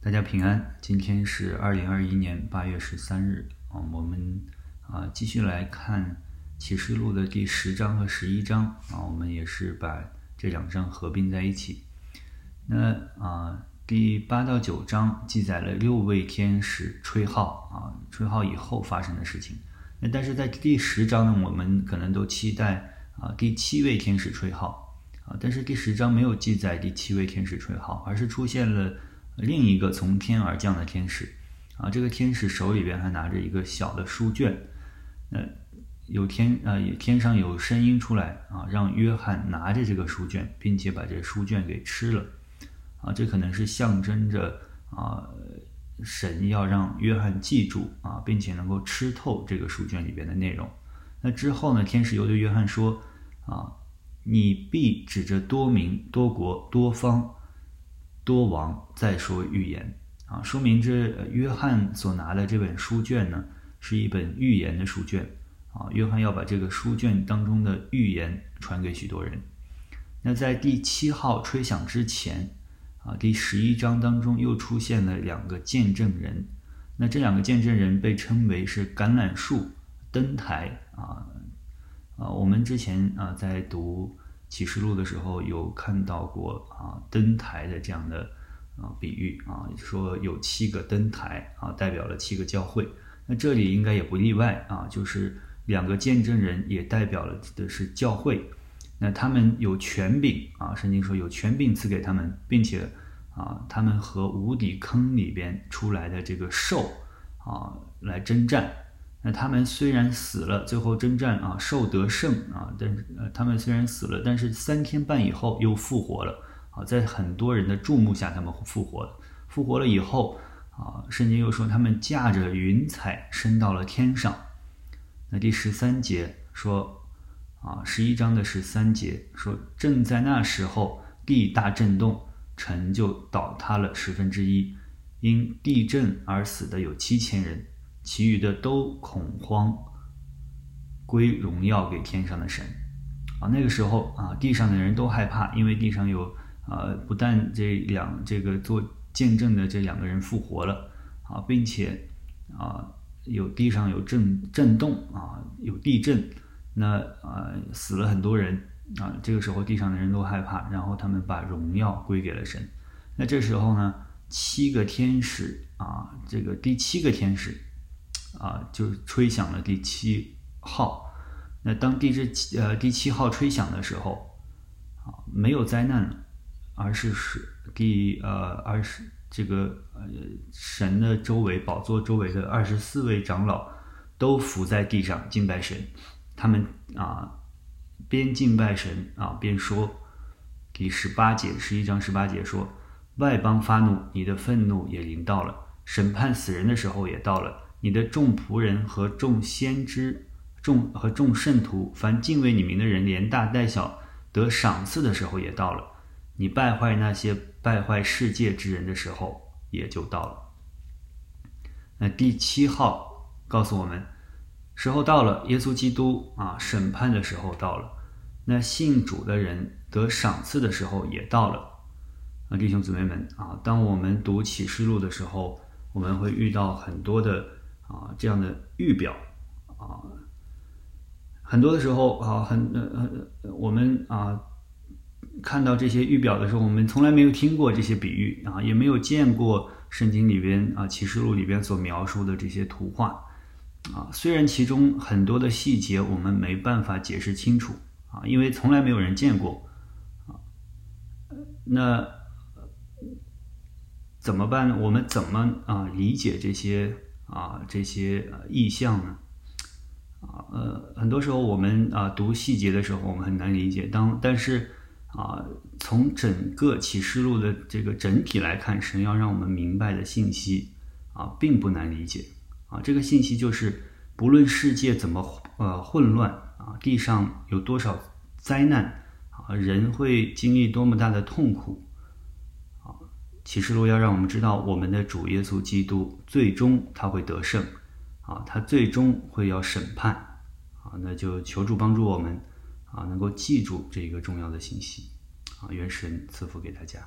大家平安，今天是二零二一年八月十三日啊，我们啊继续来看启示录的第十章和十一章啊，我们也是把这两章合并在一起。那啊，第八到九章记载了六位天使吹号啊，吹号以后发生的事情。那但是在第十章呢，我们可能都期待啊第七位天使吹号。啊，但是第十章没有记载第七位天使吹号，而是出现了另一个从天而降的天使。啊，这个天使手里边还拿着一个小的书卷。呃，有天啊，天上有声音出来啊，让约翰拿着这个书卷，并且把这书卷给吃了。啊，这可能是象征着啊，神要让约翰记住啊，并且能够吃透这个书卷里边的内容。那之后呢，天使又对约翰说啊。你必指着多民、多国、多方、多王再说预言啊，说明这约翰所拿的这本书卷呢，是一本预言的书卷啊。约翰要把这个书卷当中的预言传给许多人。那在第七号吹响之前啊，第十一章当中又出现了两个见证人。那这两个见证人被称为是橄榄树、灯台啊。啊，我们之前啊在读启示录的时候有看到过啊灯台的这样的啊比喻啊，说有七个灯台啊代表了七个教会，那这里应该也不例外啊，就是两个见证人也代表了的是教会，那他们有权柄啊，圣经说有权柄赐给他们，并且啊他们和无底坑里边出来的这个兽啊来征战。那他们虽然死了，最后征战啊，受得胜啊，但是呃，他们虽然死了，但是三天半以后又复活了啊，在很多人的注目下，他们复活了。复活了以后啊，圣经又说他们驾着云彩升到了天上。那第十三节说啊，十一章的十三节说，正在那时候，地大震动，城就倒塌了十分之一，因地震而死的有七千人。其余的都恐慌，归荣耀给天上的神，啊，那个时候啊，地上的人都害怕，因为地上有啊，不但这两这个做见证的这两个人复活了啊，并且啊，有地上有震震动啊，有地震，那啊死了很多人啊，这个时候地上的人都害怕，然后他们把荣耀归给了神，那这时候呢，七个天使啊，这个第七个天使。啊，就吹响了第七号。那当第这呃第七号吹响的时候，啊，没有灾难了，而是是第呃二十这个呃神的周围宝座周围的二十四位长老都伏在地上敬拜神。他们啊边敬拜神啊边说，第十八节十一章十八节说，外邦发怒，你的愤怒也临到了，审判死人的时候也到了。你的众仆人和众先知、众和众圣徒，凡敬畏你名的人，连大带小，得赏赐的时候也到了。你败坏那些败坏世界之人的时候，也就到了。那第七号告诉我们，时候到了，耶稣基督啊，审判的时候到了。那信主的人得赏赐的时候也到了。啊，弟兄姊妹们啊，当我们读启示录的时候，我们会遇到很多的。啊，这样的预表啊，很多的时候啊，很呃呃，我们啊看到这些预表的时候，我们从来没有听过这些比喻啊，也没有见过圣经里边啊启示录里边所描述的这些图画啊。虽然其中很多的细节我们没办法解释清楚啊，因为从来没有人见过啊。那怎么办呢？我们怎么啊理解这些？啊，这些意象呢？啊，呃，很多时候我们啊读细节的时候，我们很难理解。当但是啊，从整个启示录的这个整体来看，神要让我们明白的信息啊，并不难理解。啊，这个信息就是，不论世界怎么呃混乱啊，地上有多少灾难啊，人会经历多么大的痛苦。启示录要让我们知道，我们的主耶稣基督最终他会得胜，啊，他最终会要审判，啊，那就求助帮助我们，啊，能够记住这个重要的信息，啊，愿神赐福给大家。